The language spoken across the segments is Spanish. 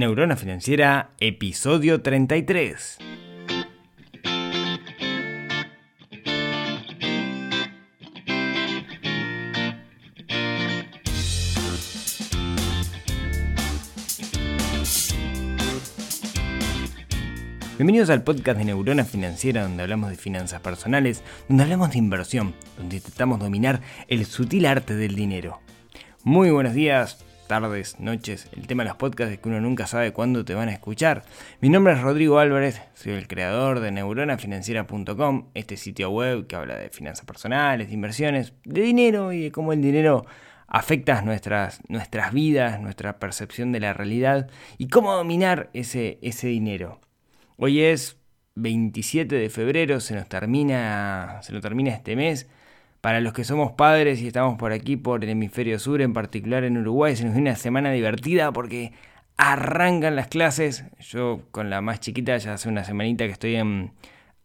Neurona Financiera, episodio 33. Bienvenidos al podcast de Neurona Financiera donde hablamos de finanzas personales, donde hablamos de inversión, donde intentamos dominar el sutil arte del dinero. Muy buenos días, tardes, noches. El tema de los podcasts es que uno nunca sabe cuándo te van a escuchar. Mi nombre es Rodrigo Álvarez, soy el creador de neuronafinanciera.com, este sitio web que habla de finanzas personales, de inversiones, de dinero y de cómo el dinero afecta nuestras, nuestras vidas, nuestra percepción de la realidad y cómo dominar ese, ese dinero. Hoy es 27 de febrero, se nos termina, se nos termina este mes. Para los que somos padres y estamos por aquí, por el hemisferio sur, en particular en Uruguay, se nos viene una semana divertida porque arrancan las clases. Yo con la más chiquita ya hace una semanita que estoy en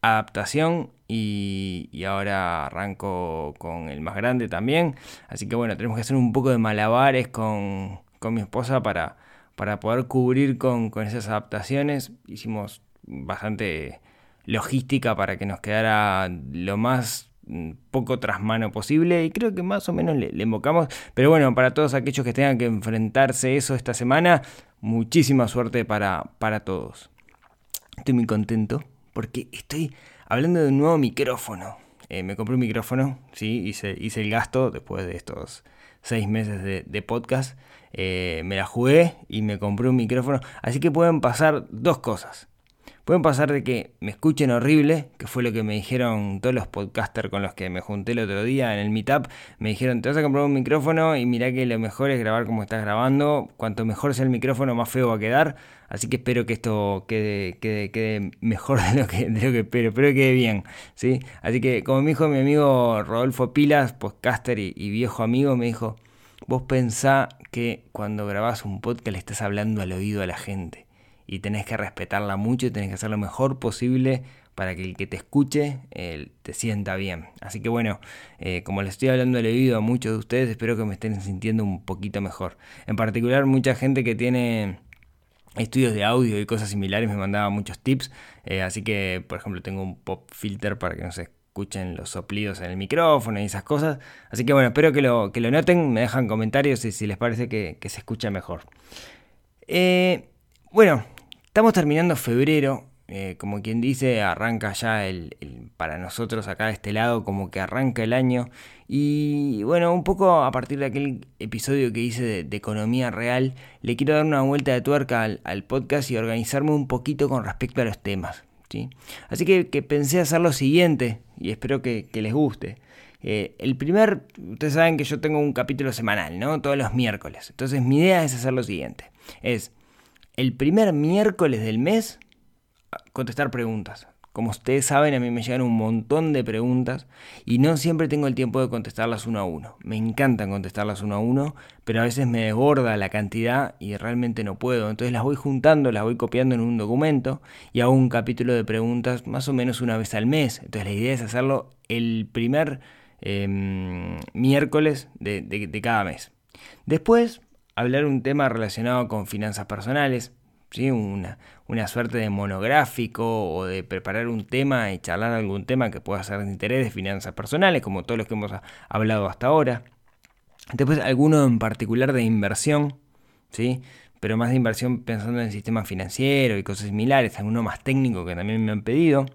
adaptación y, y, ahora arranco con el más grande también. Así que bueno, tenemos que hacer un poco de malabares con, con mi esposa para, para poder cubrir con, con esas adaptaciones. Hicimos bastante logística para que nos quedara lo más poco tras mano posible y creo que más o menos le, invocamos. Pero bueno, para todos aquellos que tengan que enfrentarse eso esta semana, muchísima suerte para, para todos. Estoy muy contento porque estoy hablando de un nuevo micrófono. Eh, me compré un micrófono, sí, hice, hice el gasto después de estos seis meses de, podcast. Eh, me la jugué y me compré un micrófono. Así que pueden pasar dos cosas. Pueden pasar de que me escuchen horrible, que fue lo que me dijeron todos los podcasters con los que me junté el otro día en el meetup. Me dijeron, te vas a comprar un micrófono y mirá que lo mejor es grabar como estás grabando. Cuanto mejor sea el micrófono, más feo va a quedar. Así que espero que esto quede, mejor de lo, que, que espero, espero que quede bien. ¿sí? Así que como me dijo mi amigo Rodolfo Pilas, podcaster y, y viejo amigo, me dijo, vos pensá que cuando grabás un podcast le estás hablando al oído a la gente y tenés que respetarla mucho y tenés que hacer lo mejor posible para que el que te escuche te sienta bien. Así que bueno, eh, como le estoy hablando al oído a muchos de ustedes, espero que me estén sintiendo un poquito mejor. En particular, mucha gente que tiene estudios de audio y cosas similares me mandaba muchos tips. Eh, así que, por ejemplo, tengo un pop filter para que no se escuchen los soplidos en el micrófono y esas cosas. Así que bueno, espero que lo, que lo noten, me dejan comentarios y si les parece que, se escucha mejor. Eh, bueno, Estamos terminando febrero, eh, como quien dice, arranca ya el, para nosotros acá de este lado, como que arranca el año. Y bueno, un poco a partir de aquel episodio que hice de, economía real, le quiero dar una vuelta de tuerca al, podcast y organizarme un poquito con respecto a los temas. ¿sí? Así que, pensé hacer lo siguiente, y espero que, les guste. Eh, el primer, ustedes saben que yo tengo un capítulo semanal, ¿no? Todos los miércoles. Entonces mi idea es hacer lo siguiente. Es el primer miércoles del mes contestar preguntas. Como ustedes saben, a mí me llegan un montón de preguntas y no siempre tengo el tiempo de contestarlas uno a uno. Me encantan contestarlas uno a uno, pero a veces me desborda la cantidad y realmente no puedo. Entonces las voy juntando, las voy copiando en un documento y hago un capítulo de preguntas más o menos una vez al mes. Entonces la idea es hacerlo el primer em, miércoles de cada mes. Después hablar un tema relacionado con finanzas personales, ¿sí? una, una suerte de monográfico o de preparar un tema y charlar algún tema que pueda ser de interés de finanzas personales, como todos los que hemos hablado hasta ahora. Después alguno en particular de inversión, ¿sí? pero más de inversión pensando en el sistema financiero y cosas similares, alguno más técnico que también me han pedido.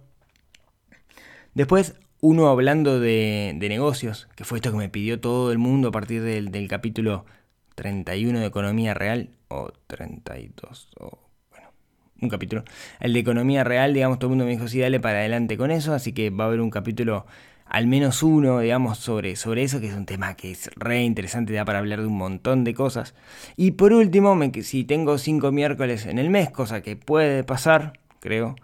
Después uno hablando de, negocios, que fue esto que me pidió todo el mundo a partir del, del capítulo 31 de Economía Real, o 32, o bueno, un capítulo. El de Economía Real, digamos, todo el mundo me dijo, sí, dale para adelante con eso, así que va a haber un capítulo, al menos uno, digamos, sobre, sobre eso, que es un tema que es re interesante, da para hablar de un montón de cosas. Y por último, si tengo cinco miércoles en el mes, cosa que puede pasar, creo,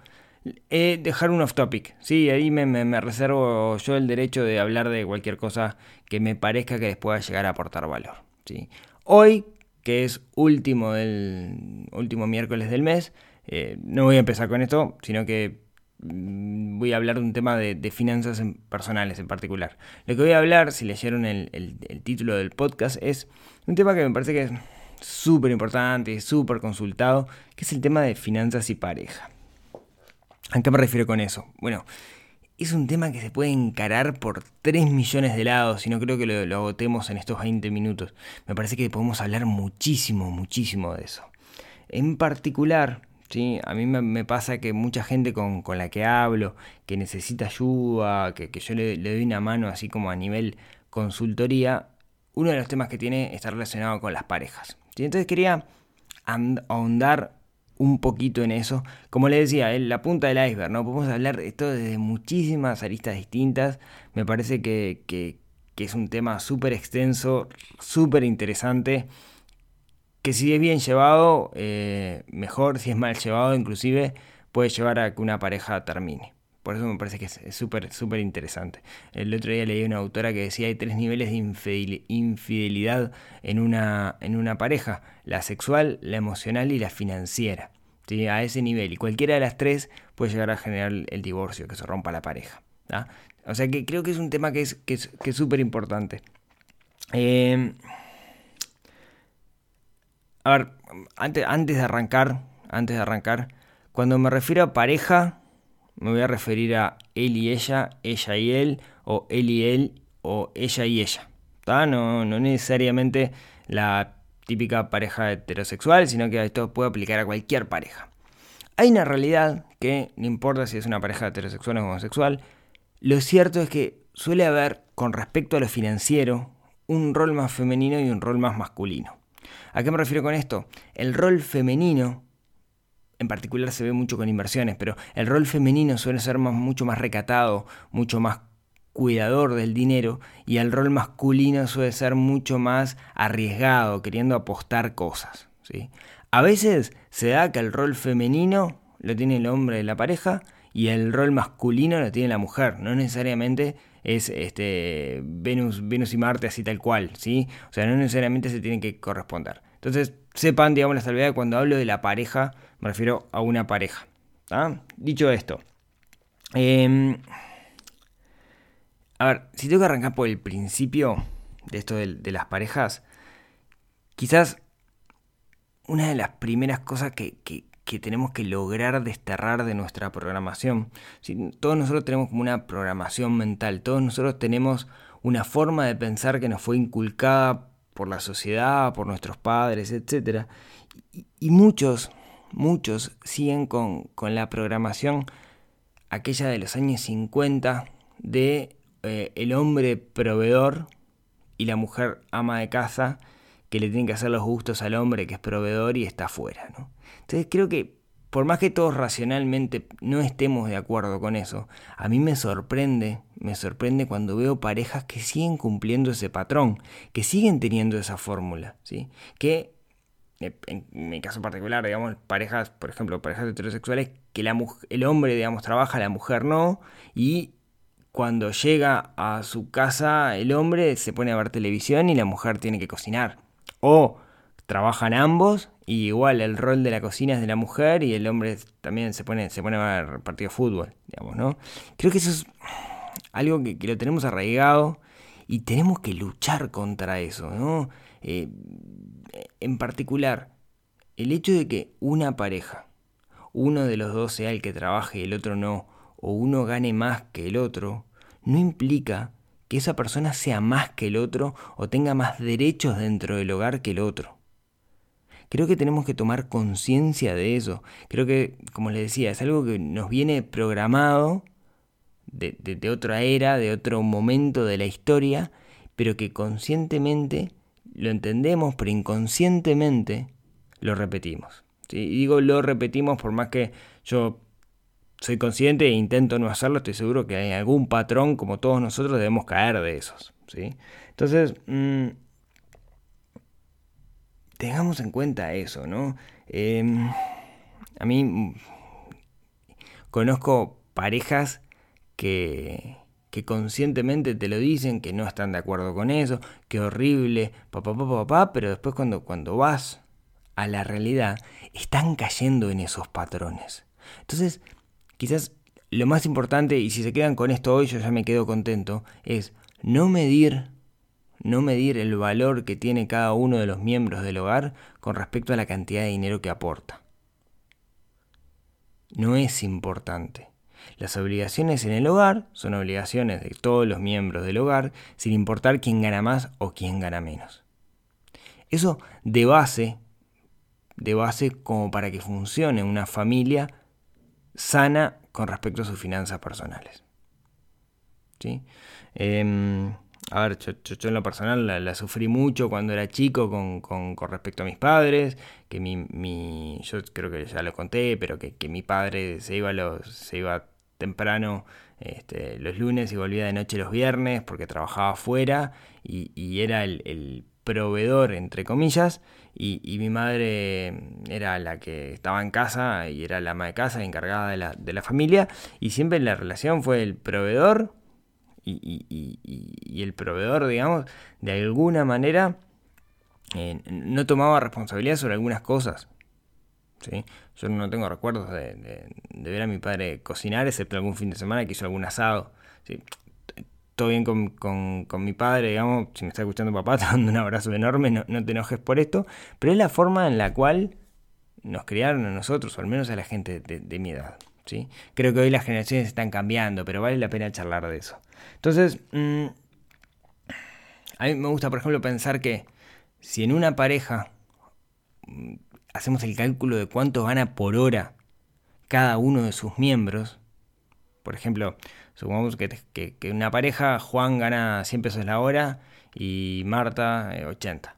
eh, dejar un off topic. Sí, ahí me, me, reservo yo el derecho de hablar de cualquier cosa que me parezca que les pueda llegar a aportar valor. ¿sí? Hoy, que es último, del, último miércoles del mes, eh, no voy a empezar con esto, sino que mm, voy a hablar de un tema de, finanzas personales en particular. Lo que voy a hablar, si leyeron el, título del podcast, es un tema que me parece que es súper importante, súper consultado, que es el tema de finanzas y pareja. ¿A qué me refiero con eso? Bueno, es un tema que se puede encarar por 3 millones de lados y no creo que lo, agotemos en estos 20 minutos. Me parece que podemos hablar muchísimo, muchísimo de eso. En particular, ¿sí? a mí me, pasa que mucha gente con, la que hablo, que necesita ayuda, que, yo le, doy una mano así como a nivel consultoría, uno de los temas que tiene está relacionado con las parejas. Entonces quería ahondar un poquito en eso. Como le decía, en la punta del iceberg, ¿no? Podemos hablar de esto desde muchísimas aristas distintas. Me parece que, es un tema súper extenso, súper interesante. Que si es bien llevado, eh, mejor, si es mal llevado, inclusive puede llevar a que una pareja termine. Por eso me parece que es súper, súper interesante. El otro día leí una autora que decía hay tres niveles de infidelidad en una, en una pareja. La sexual, la emocional y la financiera. A ese nivel. Y cualquiera de las tres puede llegar a generar el divorcio, que se rompa la pareja. O sea que creo que es un tema que es súper que es, que importante. Em, a ver, antes, antes de arrancar, antes de arrancar, cuando me refiero a pareja, me voy a referir a él y ella, ella y él, o él y él, o ella y ella. No, no necesariamente la típica pareja heterosexual, sino que esto puede aplicar a cualquier pareja. Hay una realidad que no importa si es una pareja heterosexual o homosexual, lo cierto es que suele haber, con respecto a lo financiero, un rol más femenino y un rol más masculino. ¿A qué me refiero con esto? El rol femenino en particular se ve mucho con inversiones, pero el rol femenino suele ser mucho más recatado, mucho más cuidador del dinero y el rol masculino suele ser mucho más arriesgado, queriendo apostar cosas. ¿sí? A veces se da que el rol femenino lo tiene el hombre de la pareja y el rol masculino lo tiene la mujer. No necesariamente es este, Venus, Venus y Marte así tal cual, ¿sí? O sea, no necesariamente se tienen que corresponder. Entonces, sepan, digamos, la salvedad cuando hablo de la pareja, me refiero a una pareja. Dicho esto, em, a ver, si tengo que arrancar por el principio de esto de, las parejas, quizás una de las primeras cosas que, tenemos que lograr desterrar de nuestra programación, todos nosotros tenemos como una programación mental, todos nosotros tenemos una forma de pensar que nos fue inculcada por la sociedad, por nuestros padres, etc. Y, muchos, muchos siguen con, la programación aquella de los años 50 de eh, el hombre proveedor y la mujer ama de casa que le tienen que hacer los gustos al hombre que es proveedor y está afuera. ¿no? Entonces creo que por más que todos racionalmente no estemos de acuerdo con eso, a mí me sorprende, me sorprende cuando veo parejas que siguen cumpliendo ese patrón, que siguen teniendo esa fórmula, ¿sí? Que en mi caso particular, digamos, parejas, por ejemplo, parejas heterosexuales, que la el hombre, digamos, trabaja, la mujer no, y cuando llega a su casa el hombre se pone a ver televisión y la mujer tiene que cocinar. O trabajan ambos y igual el rol de la cocina es de la mujer y el hombre también se pone, se pone a ver partido de fútbol, digamos, ¿no? Creo que eso es algo que, lo tenemos arraigado y tenemos que luchar contra eso, ¿no? Eh, en particular, el hecho de que una pareja, uno de los dos sea el que trabaje y el otro no, o uno gane más que el otro, no implica que esa persona sea más que el otro o tenga más derechos dentro del hogar que el otro. Creo que tenemos que tomar conciencia de eso. Creo que, como les decía, es algo que nos viene programado de, otra era, de otro momento de la historia, pero que conscientemente lo entendemos, pero inconscientemente lo repetimos. Y digo lo repetimos por más que yo soy consciente e intento no hacerlo, estoy seguro que hay algún patrón, como todos nosotros, debemos caer de esos. ¿sí? Entonces, mm, tengamos en cuenta eso, ¿no? Em, a mí mm, conozco parejas que, que conscientemente te lo dicen, que no están de acuerdo con eso, que horrible, papá, papá, papá, pero después cuando, cuando vas a la realidad, están cayendo en esos patrones. Entonces, quizás lo más importante, y si se quedan con esto hoy, yo ya me quedo contento, es no medir no medir el valor que tiene cada uno de los miembros del hogar con respecto a la cantidad de dinero que aporta. No es importante. Las obligaciones en el hogar son obligaciones de todos los miembros del hogar, sin importar quién gana más o quién gana menos. Eso de base, de base como para que funcione una familia sana con respecto a sus finanzas personales. ¿Sí? Em, a ver, yo, en lo personal la, sufrí mucho cuando era chico con, con, respecto a mis padres, que mi, mi, yo creo que ya lo conté, pero que, que mi padre se iba temprano este, los lunes y volvía de noche los viernes porque trabajaba afuera y, era el, proveedor, entre comillas, y, mi madre era la que estaba en casa y era la ama de casa, encargada de la, de la familia, y siempre la relación fue el proveedor y, el proveedor, digamos, de alguna manera eh, no tomaba responsabilidad sobre algunas cosas. ¿Sí? Yo no tengo recuerdos de, ver a mi padre cocinar, excepto algún fin de semana que hizo algún asado. ¿sí? Todo bien con, mi padre, digamos, si me está escuchando papá, te mando un abrazo enorme, no, te enojes por esto, pero es la forma en la cual nos criaron a nosotros, o al menos a la gente de, mi edad. ¿sí? Creo que hoy las generaciones están cambiando, pero vale la pena charlar de eso. Entonces, mm, a mí me gusta, por ejemplo, pensar que si en una pareja hacemos el cálculo de cuánto gana por hora cada uno de sus miembros, por ejemplo, supongamos que, una pareja, Juan gana 100 pesos la hora y Marta 80. Eh,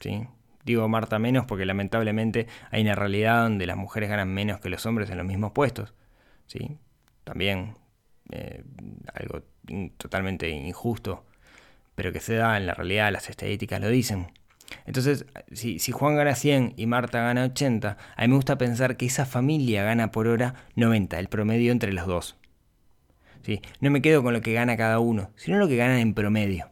¿sí? Digo Marta menos porque lamentablemente hay una realidad donde las mujeres ganan menos que los hombres en los mismos puestos. ¿sí? También eh, algo totalmente injusto, pero que se da en la realidad, las estadísticas lo dicen. Entonces, si, Juan gana 100 y Marta gana 80, a mí me gusta pensar que esa familia gana por hora 90, el promedio entre los dos. ¿Sí? No me quedo con lo que gana cada uno, sino lo que ganan en promedio.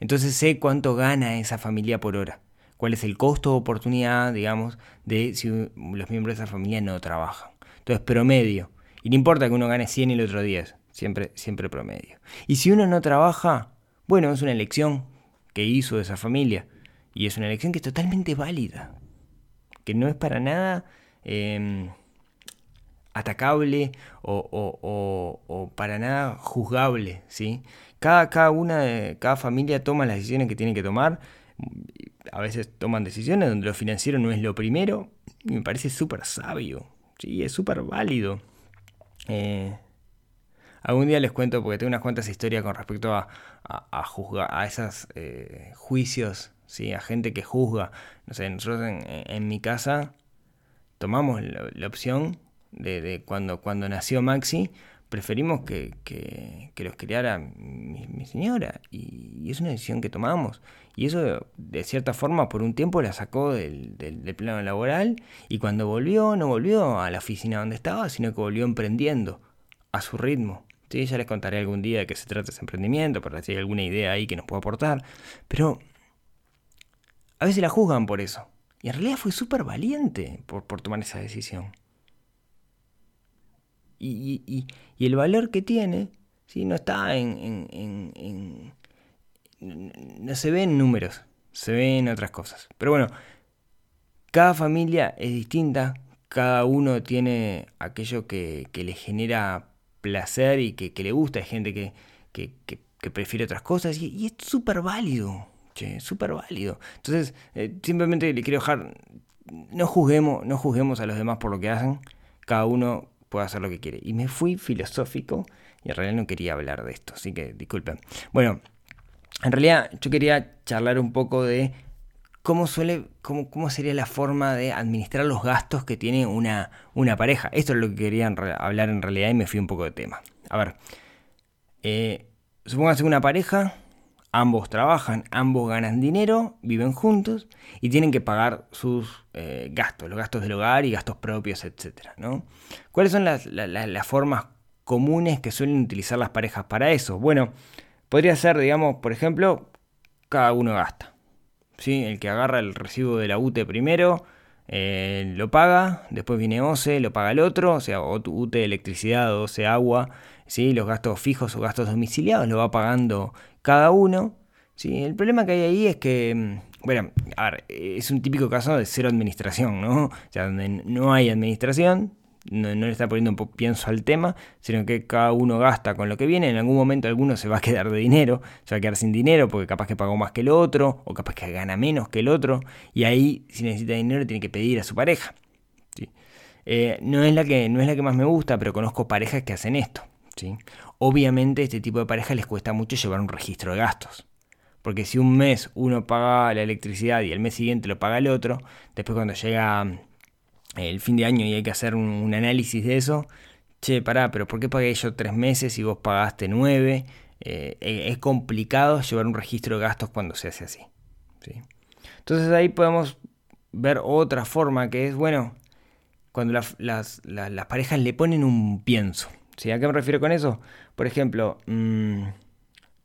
Entonces sé cuánto gana esa familia por hora, cuál es el costo o oportunidad, digamos, de si los miembros de esa familia no trabajan. Entonces, promedio. Y no importa que uno gane 100 y el otro 10, siempre, siempre promedio. Y si uno no trabaja, bueno, es una elección que hizo esa familia. Y es una elección que es totalmente válida, que no es para nada em, atacable o, para nada juzgable. ¿sí? Cada, cada, una de, cada familia toma las decisiones que tiene que tomar. A veces toman decisiones donde lo financiero no es lo primero. Y me parece súper sabio. ¿sí? Es súper válido. Eh, algún día les cuento porque tengo unas cuantas historias con respecto a, a, juzgar, a esos eh, juicios ¿sí? a gente que juzga. No sé, nosotros en, mi casa tomamos la, opción de, cuando, cuando nació Maxi, preferimos que, que, los criara mi, señora. Y, es una decisión que tomamos. Y eso, de cierta forma, por un tiempo la sacó del, del, plano laboral. Y cuando volvió, no volvió a la oficina donde estaba, sino que volvió emprendiendo a su ritmo. ¿Sí? Ya les contaré algún día de qué se trata ese emprendimiento, para si hay alguna idea ahí que nos pueda aportar. Pero a veces la juzgan por eso. Y en realidad fue súper valiente por, tomar esa decisión. Y, el valor que tiene, ¿sí? no está en, No se ve en números, se ve en otras cosas. Pero bueno, cada familia es distinta, cada uno tiene aquello que, le genera placer y que, le gusta. Hay gente que, que prefiere otras cosas y, y es súper válido. Che, súper válido. Entonces, eh, simplemente le quiero dejar, no juzguemos, no juzguemos a los demás por lo que hacen, cada uno puede hacer lo que quiere. Y me fui filosófico y en realidad no quería hablar de esto, así que disculpen. Bueno, en realidad yo quería charlar un poco de cómo suele, cómo, cómo sería la forma de administrar los gastos que tiene una, una pareja. Esto es lo que quería hablar en realidad y me fui un poco de tema. A ver, eh, una pareja ambos trabajan, ambos ganan dinero, viven juntos y tienen que pagar sus eh, gastos, los gastos del hogar y gastos propios, etc. ¿no? ¿Cuáles son las, formas comunes que suelen utilizar las parejas para eso? Bueno, podría ser, digamos, por ejemplo, cada uno gasta. ¿sí? El que agarra el recibo de la UTE primero eh, lo paga, después viene OCE, lo paga el otro, o sea, UTE electricidad, OCE agua, ¿sí? los gastos fijos o gastos domiciliados lo va pagando cada uno, ¿sí? El problema que hay ahí es que, mm, bueno, a ver, es un típico caso de cero administración, ¿no? O sea, donde no hay administración, no, le está poniendo un pienso al tema, sino que cada uno gasta con lo que viene, en algún momento alguno se va a quedar de dinero, se va a quedar sin dinero porque capaz que pagó más que el otro, o capaz que gana menos que el otro, y ahí si necesita dinero tiene que pedir a su pareja. Eh, no, es la que, no es la que más me gusta, pero conozco parejas que hacen esto. ¿sí? Obviamente este tipo de parejas les cuesta mucho llevar un registro de gastos. Porque si un mes uno paga la electricidad y el mes siguiente lo paga el otro, después cuando llega el fin de año y hay que hacer un, análisis de eso, che, pará, pero ¿por qué pagué yo tres meses y vos pagaste nueve? Eh, e, es complicado llevar un registro de gastos cuando se hace así. ¿sí? Entonces ahí podemos ver otra forma que es, bueno, cuando las, parejas le ponen un pienso. ¿Sí? ¿A qué me refiero con eso? Por ejemplo, mm,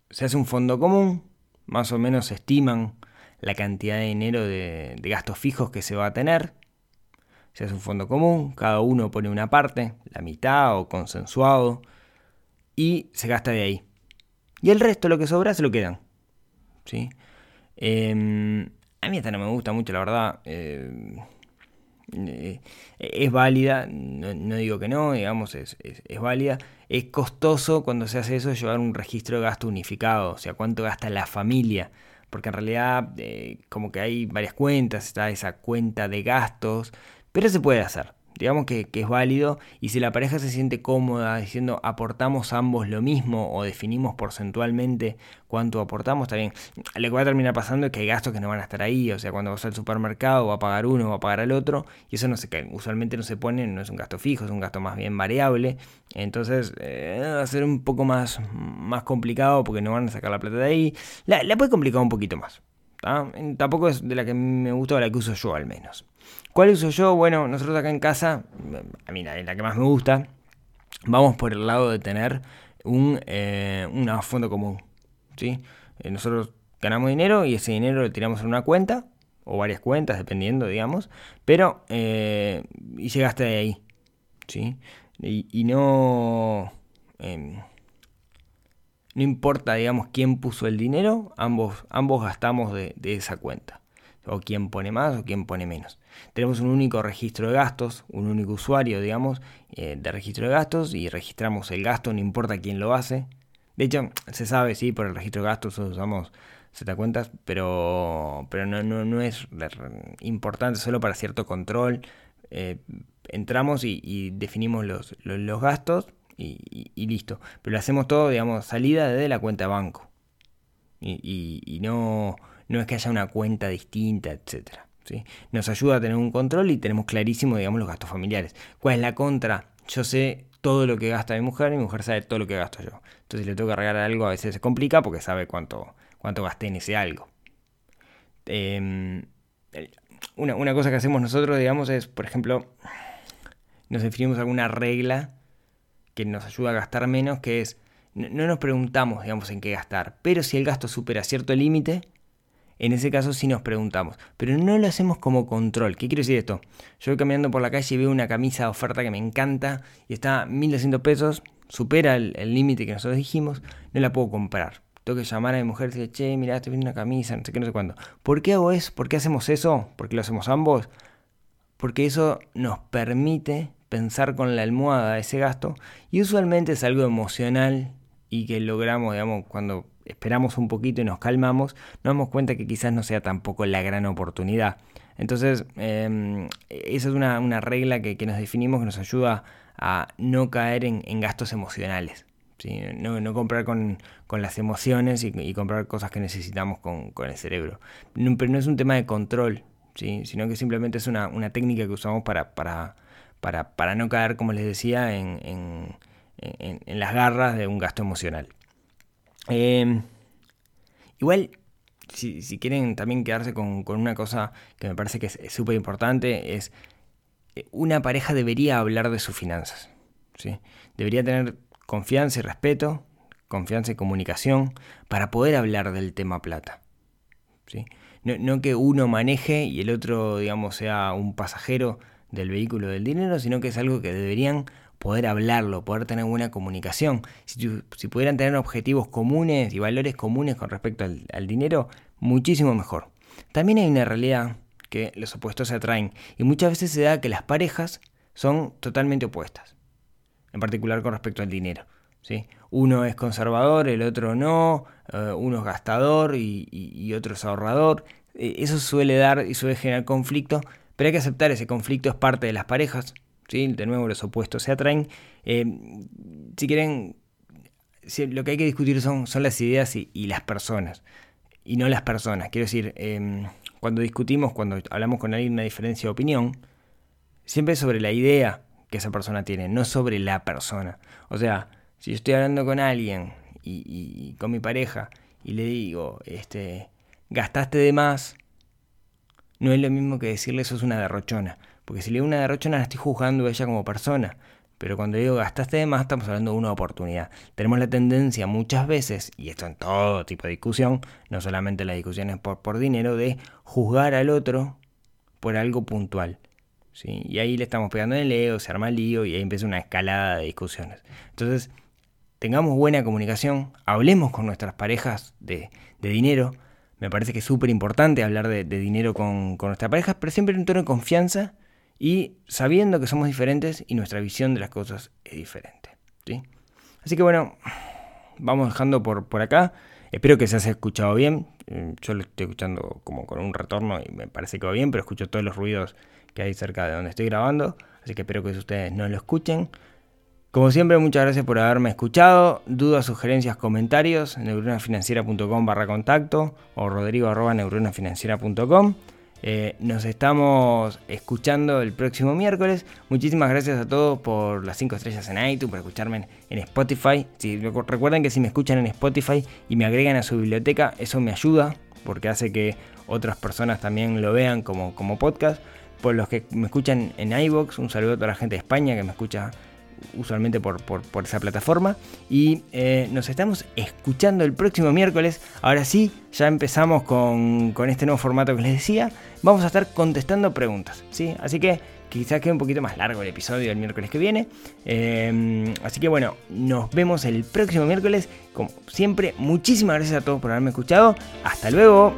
se hace un fondo común, más o menos estiman la cantidad de dinero de gastos fijos que se va a tener se hace un fondo común, cada uno pone una parte, la mitad o consensuado, y se gasta de ahí. Y el resto, lo que sobra, se lo quedan. ¿sí? Em, a mí esta no me gusta mucho, la verdad. Eh, eh, es válida, no, digo que no, digamos, es, válida. Es costoso cuando se hace eso llevar un registro de gasto unificado, o sea, cuánto gasta la familia. Porque en realidad, eh, como que hay varias cuentas, está esa cuenta de gastos, pero se puede hacer. Digamos que, es válido y si la pareja se siente cómoda diciendo aportamos ambos lo mismo o definimos porcentualmente cuánto aportamos, también lo que va a terminar pasando es que hay gastos que no van a estar ahí, o sea, cuando vas al supermercado va a pagar uno, va a pagar el otro y eso no se usualmente no se pone, no es un gasto fijo, es un gasto más bien variable, entonces eh, va a ser un poco más, más complicado porque no van a sacar la plata de ahí, la, puede complicar un poquito más. Tampoco es de la que me gusta o la que uso yo al menos. ¿Cuál uso yo? Bueno, nosotros acá en casa, a mí la, que más me gusta, vamos por el lado de tener un eh, fondo común. ¿sí? Eh, nosotros ganamos dinero y ese dinero lo tiramos en una cuenta, o varias cuentas, dependiendo, digamos, pero eh, y se de ahí. ¿sí? Y, no... Em, no importa, digamos, quién puso el dinero, ambos, ambos gastamos de esa cuenta o quién pone más o quién pone menos. Tenemos un único registro de gastos, un único usuario, digamos, eh, de registro de gastos y registramos el gasto, no importa quién lo hace. De hecho, se sabe, sí, por el registro de gastos usamos Z cuentas, pero, pero no, no, es importante solo para cierto control. Eh, entramos y, definimos los, gastos y, listo. Pero lo hacemos todo, digamos, salida desde la cuenta banco. y no no es que haya una cuenta distinta, etc. ¿sí? Nos ayuda a tener un control y tenemos clarísimo, digamos, los gastos familiares. ¿Cuál es la contra? Yo sé todo lo que gasta mi mujer y mi mujer sabe todo lo que gasto yo. Entonces, si le tengo que regalar algo, a veces se complica porque sabe cuánto, cuánto gasté en ese algo. Em, una, cosa que hacemos nosotros, digamos, es, por ejemplo, nos definimos alguna regla que nos ayuda a gastar menos, que es, no nos preguntamos, digamos, en qué gastar, pero si el gasto supera cierto límite, en ese caso sí nos preguntamos, pero no lo hacemos como control. ¿Qué quiero decir esto? Yo voy caminando por la calle y veo una camisa de oferta que me encanta y está a 1200 pesos, supera el límite que nosotros dijimos, no la puedo comprar. Tengo que llamar a mi mujer y decir, che, mira, estoy viendo una camisa, no sé qué, no sé cuándo. ¿Por qué hago eso? ¿Por qué hacemos eso? ¿Por qué lo hacemos ambos? Porque eso nos permite pensar con la almohada ese gasto y usualmente es algo emocional y que logramos, digamos, cuando esperamos un poquito y nos calmamos, nos damos cuenta que quizás no sea tampoco la gran oportunidad. Entonces, em, esa es una, regla que, nos definimos que nos ayuda a no caer en, gastos emocionales. No, comprar con, las emociones y, comprar cosas que necesitamos con, el cerebro. pero no es un tema de control, sino que simplemente es una, técnica que usamos para, para, para, no caer, como les decía, en, en las garras de un gasto emocional. Em, igual, si, quieren también quedarse con, una cosa que me parece que es súper importante, es eh, una pareja debería hablar de sus finanzas. ¿sí? Debería tener confianza y respeto, confianza y comunicación para poder hablar del tema plata. ¿sí? No, no, que uno maneje y el otro, digamos, sea un pasajero del vehículo del dinero, sino que es algo que deberían poder hablarlo, poder tener buena comunicación. Si, pudieran tener objetivos comunes y valores comunes con respecto al, dinero, muchísimo mejor. También hay una realidad que los opuestos se atraen y muchas veces se da que las parejas son totalmente opuestas, en particular con respecto al dinero. ¿sí? Uno es conservador, el otro no, eh, uno es gastador y, otro es ahorrador. Eh, eso suele dar y suele generar conflicto, pero hay que aceptar ese conflicto, es parte de las parejas, de nuevo, los opuestos se atraen. Eh, si quieren, lo que hay que discutir son, son las ideas y, las personas, y no las personas. Quiero decir, em, cuando discutimos, cuando hablamos con alguien una diferencia de opinión, siempre es sobre la idea que esa persona tiene, no sobre la persona. O sea, si yo estoy hablando con alguien y, con mi pareja y le digo, este, gastaste de más, no es lo mismo que decirle eso es una derrochona. Porque si le digo una derrochona, la estoy juzgando a ella como persona. Pero cuando digo gastaste de más, estamos hablando de una oportunidad. Tenemos la tendencia muchas veces, y esto en todo tipo de discusión, no solamente las discusiones por, por dinero, de juzgar al otro por algo puntual. ¿sí? Y ahí le estamos pegando en el ego, se arma el lío y ahí empieza una escalada de discusiones. Entonces, tengamos buena comunicación, hablemos con nuestras parejas de, de dinero. Me parece que es súper importante hablar de, dinero con, nuestras parejas, pero siempre en un tono de confianza y sabiendo que somos diferentes y nuestra visión de las cosas es diferente. ¿sí? Así que bueno, vamos dejando por, por acá. Espero que se haya escuchado bien. Mm, yo lo estoy escuchando como con un retorno y me parece que va bien, pero escucho todos los ruidos que hay cerca de donde estoy grabando. Así que espero que ustedes no lo escuchen. Como siempre, muchas gracias por haberme escuchado. Dudas, sugerencias, comentarios, neuronafinanciera.com barra contacto o rodrigo. Eh, nos estamos escuchando el próximo miércoles. Muchísimas gracias a todos por las 5 estrellas en iTunes, por escucharme en Spotify. Si, recuerden que si me escuchan en Spotify y me agregan a su biblioteca, eso me ayuda porque hace que otras personas también lo vean como, como podcast. Por los que me escuchan en iBox, un saludo a toda la gente de España que me escucha usualmente por, esa plataforma. Y eh, nos estamos escuchando el próximo miércoles. Ahora sí, ya empezamos con, este nuevo formato que les decía. Vamos a estar contestando preguntas. ¿sí? Así que quizás quede un poquito más largo el episodio del miércoles que viene. Eh, así que bueno, nos vemos el próximo miércoles. Como siempre, muchísimas gracias a todos por haberme escuchado. Hasta luego.